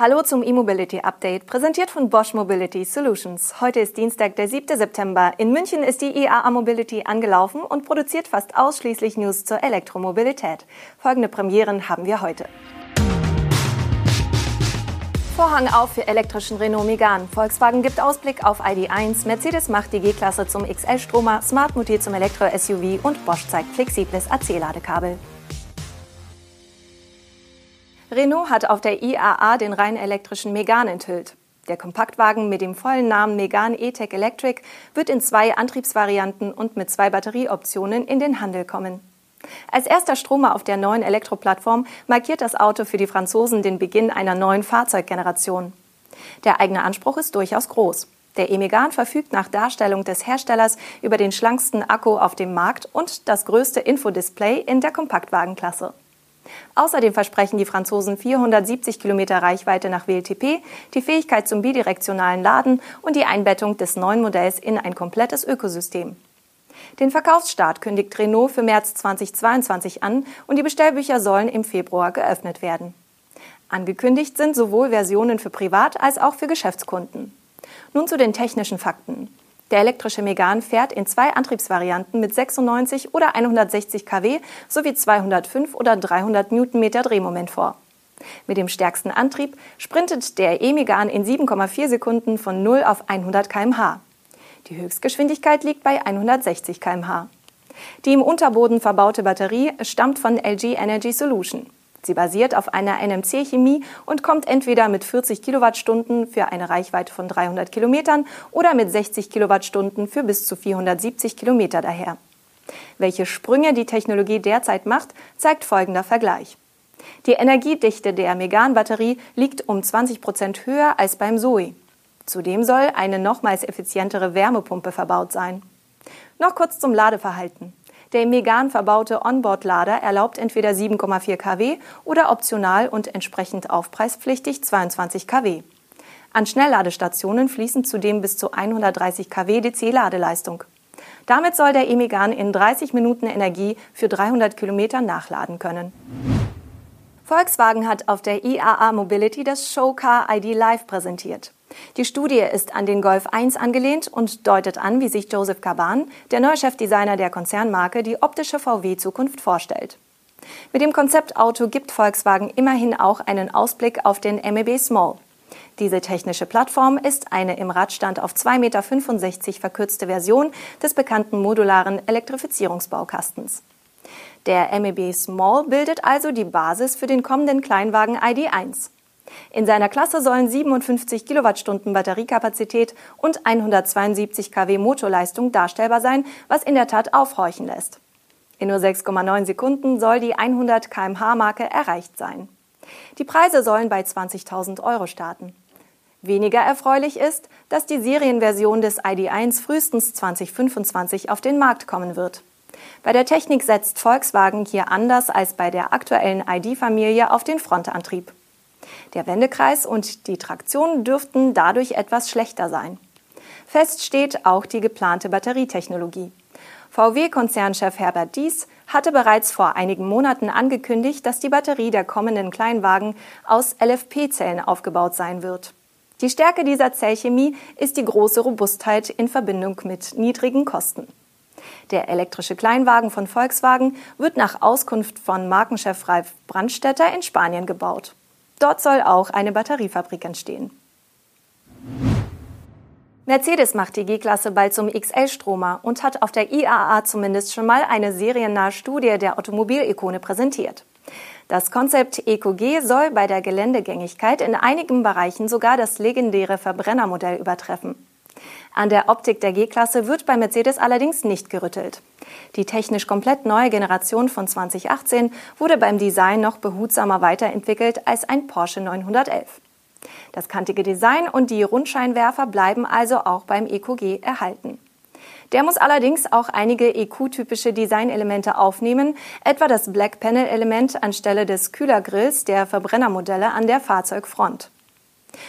Hallo zum E-Mobility Update, präsentiert von Bosch Mobility Solutions. Heute ist Dienstag, der 7. September. In München ist die IAA Mobility angelaufen und produziert fast ausschließlich News zur Elektromobilität. Folgende Premieren haben wir heute. Vorhang auf für elektrischen Renault Megane. Volkswagen gibt Ausblick auf ID.1, Mercedes macht die G-Klasse zum XL-Stromer, Smart mutiert zum Elektro-SUV und Bosch zeigt flexibles AC-Ladekabel. Renault hat auf der IAA den rein elektrischen Megane enthüllt. Der Kompaktwagen mit dem vollen Namen Megane E-Tech Electric wird in zwei Antriebsvarianten und mit zwei Batterieoptionen in den Handel kommen. Als erster Stromer auf der neuen Elektroplattform markiert das Auto für die Franzosen den Beginn einer neuen Fahrzeuggeneration. Der eigene Anspruch ist durchaus groß. Der E-Megane verfügt nach Darstellung des Herstellers über den schlanksten Akku auf dem Markt und das größte Infodisplay in der Kompaktwagenklasse. Außerdem versprechen die Franzosen 470 Kilometer Reichweite nach WLTP, die Fähigkeit zum bidirektionalen Laden und die Einbettung des neuen Modells in ein komplettes Ökosystem. Den Verkaufsstart kündigt Renault für März 2022 an und die Bestellbücher sollen im Februar geöffnet werden. Angekündigt sind sowohl Versionen für Privat- als auch für Geschäftskunden. Nun zu den technischen Fakten. Der elektrische Megan fährt in zwei Antriebsvarianten mit 96 oder 160 kW sowie 205 oder 300 Newtonmeter Drehmoment vor. Mit dem stärksten Antrieb sprintet der E-Megan in 7,4 Sekunden von 0 auf 100 km/h. Die Höchstgeschwindigkeit liegt bei 160 km/h. Die im Unterboden verbaute Batterie stammt von LG Energy Solution. Sie basiert auf einer NMC-Chemie und kommt entweder mit 40 Kilowattstunden für eine Reichweite von 300 Kilometern oder mit 60 Kilowattstunden für bis zu 470 Kilometer daher. Welche Sprünge die Technologie derzeit macht, zeigt folgender Vergleich. Die Energiedichte der Megan-Batterie liegt um 20 Prozent höher als beim Zoe. Zudem soll eine nochmals effizientere Wärmepumpe verbaut sein. Noch kurz zum Ladeverhalten. Der im Megan verbaute Onboard-Lader erlaubt entweder 7,4 kW oder optional und entsprechend aufpreispflichtig 22 kW. An Schnellladestationen fließen zudem bis zu 130 kW DC-Ladeleistung. Damit soll der e-Megan in 30 Minuten Energie für 300 Kilometer nachladen können. Volkswagen hat auf der IAA Mobility das Showcar ID Live präsentiert. Die Studie ist an den Golf 1 angelehnt und deutet an, wie sich Joseph Caban, der neue Chefdesigner der Konzernmarke, die optische VW-Zukunft vorstellt. Mit dem Konzeptauto gibt Volkswagen immerhin auch einen Ausblick auf den MEB Small. Diese technische Plattform ist eine im Radstand auf 2,65 Meter verkürzte Version des bekannten modularen Elektrifizierungsbaukastens. Der MEB Small bildet also die Basis für den kommenden Kleinwagen ID1. In seiner Klasse sollen 57 Kilowattstunden Batteriekapazität und 172 kW Motorleistung darstellbar sein, was in der Tat aufhorchen lässt. In nur 6,9 Sekunden soll die 100 kmh-Marke erreicht sein. Die Preise sollen bei 20.000 Euro starten. Weniger erfreulich ist, dass die Serienversion des ID1 frühestens 2025 auf den Markt kommen wird. Bei der Technik setzt Volkswagen hier anders als bei der aktuellen ID-Familie auf den Frontantrieb. Der Wendekreis und die Traktion dürften dadurch etwas schlechter sein. Fest steht auch die geplante Batterietechnologie. VW-Konzernchef Herbert Dies hatte bereits vor einigen Monaten angekündigt, dass die Batterie der kommenden Kleinwagen aus LFP-Zellen aufgebaut sein wird. Die Stärke dieser Zellchemie ist die große Robustheit in Verbindung mit niedrigen Kosten. Der elektrische Kleinwagen von Volkswagen wird nach Auskunft von Markenchef Ralf Brandstätter in Spanien gebaut. Dort soll auch eine Batteriefabrik entstehen. Mercedes macht die G-Klasse bald zum XL-Stromer und hat auf der IAA zumindest schon mal eine seriennahe Studie der Automobilikone präsentiert. Das Konzept EcoG soll bei der Geländegängigkeit in einigen Bereichen sogar das legendäre Verbrennermodell übertreffen. An der Optik der G-Klasse wird bei Mercedes allerdings nicht gerüttelt. Die technisch komplett neue Generation von 2018 wurde beim Design noch behutsamer weiterentwickelt als ein Porsche 911. Das kantige Design und die Rundscheinwerfer bleiben also auch beim EcoG erhalten. Der muss allerdings auch einige EQ-typische Designelemente aufnehmen, etwa das Black Panel-Element anstelle des Kühlergrills der Verbrennermodelle an der Fahrzeugfront.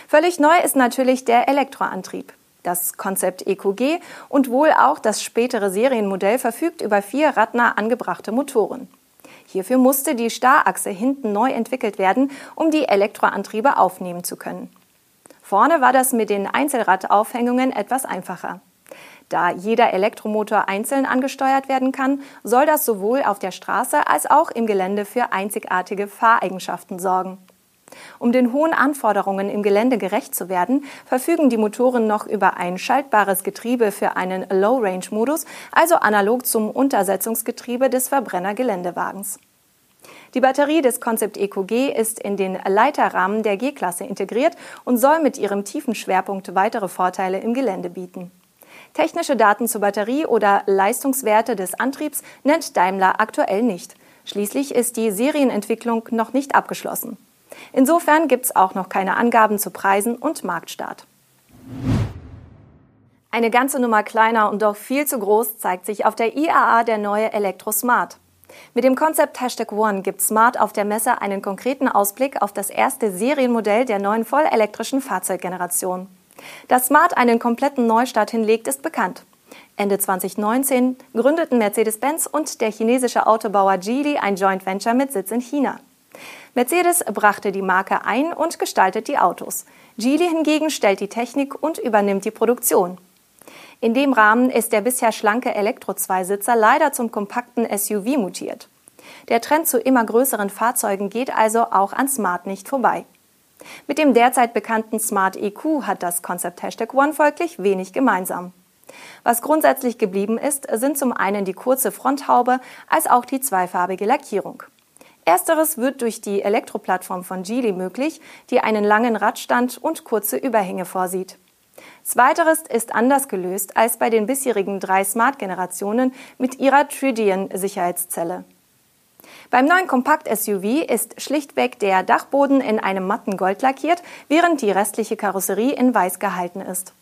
Völlig neu ist natürlich der Elektroantrieb. Das Konzept EQG und wohl auch das spätere Serienmodell verfügt über vier radnah angebrachte Motoren. Hierfür musste die Starrachse hinten neu entwickelt werden, um die Elektroantriebe aufnehmen zu können. Vorne war das mit den Einzelradaufhängungen etwas einfacher. Da jeder Elektromotor einzeln angesteuert werden kann, soll das sowohl auf der Straße als auch im Gelände für einzigartige Fahreigenschaften sorgen. Um den hohen Anforderungen im Gelände gerecht zu werden, verfügen die Motoren noch über ein schaltbares Getriebe für einen Low-Range-Modus, also analog zum Untersetzungsgetriebe des Verbrenner-Geländewagens. Die Batterie des Concept Eco G ist in den Leiterrahmen der G-Klasse integriert und soll mit ihrem tiefen Schwerpunkt weitere Vorteile im Gelände bieten. Technische Daten zur Batterie oder Leistungswerte des Antriebs nennt Daimler aktuell nicht. Schließlich ist die Serienentwicklung noch nicht abgeschlossen. Insofern gibt es auch noch keine Angaben zu Preisen und Marktstart. Eine ganze Nummer kleiner und doch viel zu groß zeigt sich auf der IAA der neue Elektrosmart. Mit dem Konzept Hashtag One gibt Smart auf der Messe einen konkreten Ausblick auf das erste Serienmodell der neuen vollelektrischen Fahrzeuggeneration. Dass Smart einen kompletten Neustart hinlegt, ist bekannt. Ende 2019 gründeten Mercedes-Benz und der chinesische Autobauer Geely ein Joint Venture mit Sitz in China. Mercedes brachte die Marke ein und gestaltet die Autos. Geely hingegen stellt die Technik und übernimmt die Produktion. In dem Rahmen ist der bisher schlanke Elektro-Zweisitzer leider zum kompakten SUV mutiert. Der Trend zu immer größeren Fahrzeugen geht also auch an Smart nicht vorbei. Mit dem derzeit bekannten Smart EQ hat das Konzept Hashtag One folglich wenig gemeinsam. Was grundsätzlich geblieben ist, sind zum einen die kurze Fronthaube als auch die zweifarbige Lackierung. Ersteres wird durch die Elektroplattform von Geely möglich, die einen langen Radstand und kurze Überhänge vorsieht. Zweiteres ist anders gelöst als bei den bisherigen drei Smart-Generationen mit ihrer Tridian-Sicherheitszelle. Beim neuen Kompakt-SUV ist schlichtweg der Dachboden in einem matten Gold lackiert, während die restliche Karosserie in weiß gehalten ist.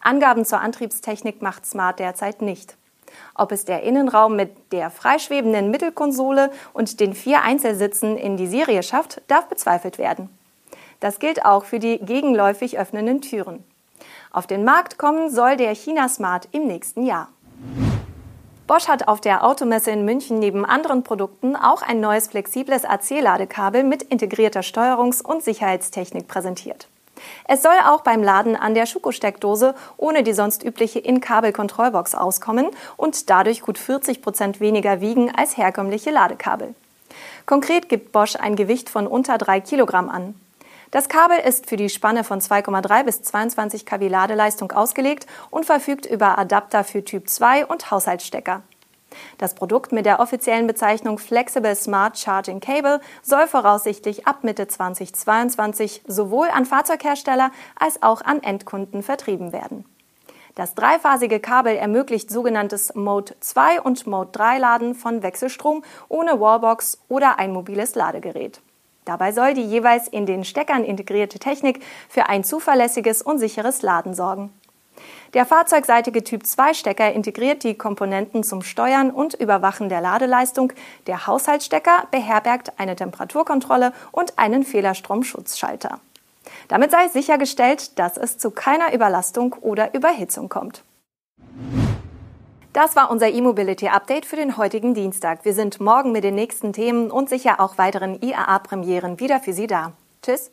Angaben zur Antriebstechnik macht Smart derzeit nicht. Ob es der Innenraum mit der freischwebenden Mittelkonsole und den vier Einzelsitzen in die Serie schafft, darf bezweifelt werden. Das gilt auch für die gegenläufig öffnenden Türen. Auf den Markt kommen soll der China Smart im nächsten Jahr. Bosch hat auf der Automesse in München neben anderen Produkten auch ein neues flexibles AC-Ladekabel mit integrierter Steuerungs- und Sicherheitstechnik präsentiert. Es soll auch beim Laden an der Schuko-Steckdose ohne die sonst übliche In-Kabel-Kontrollbox auskommen und dadurch gut 40 Prozent weniger wiegen als herkömmliche Ladekabel. Konkret gibt Bosch ein Gewicht von unter drei Kilogramm an. Das Kabel ist für die Spanne von 2,3 bis 22 kW Ladeleistung ausgelegt und verfügt über Adapter für Typ 2 und Haushaltsstecker. Das Produkt mit der offiziellen Bezeichnung Flexible Smart Charging Cable soll voraussichtlich ab Mitte 2022 sowohl an Fahrzeughersteller als auch an Endkunden vertrieben werden. Das dreiphasige Kabel ermöglicht sogenanntes Mode 2 und Mode 3 Laden von Wechselstrom ohne Wallbox oder ein mobiles Ladegerät. Dabei soll die jeweils in den Steckern integrierte Technik für ein zuverlässiges und sicheres Laden sorgen. Der fahrzeugseitige Typ-2-Stecker integriert die Komponenten zum Steuern und Überwachen der Ladeleistung. Der Haushaltsstecker beherbergt eine Temperaturkontrolle und einen Fehlerstromschutzschalter. Damit sei sichergestellt, dass es zu keiner Überlastung oder Überhitzung kommt. Das war unser E-Mobility-Update für den heutigen Dienstag. Wir sind morgen mit den nächsten Themen und sicher auch weiteren IAA-Premieren wieder für Sie da. Tschüss.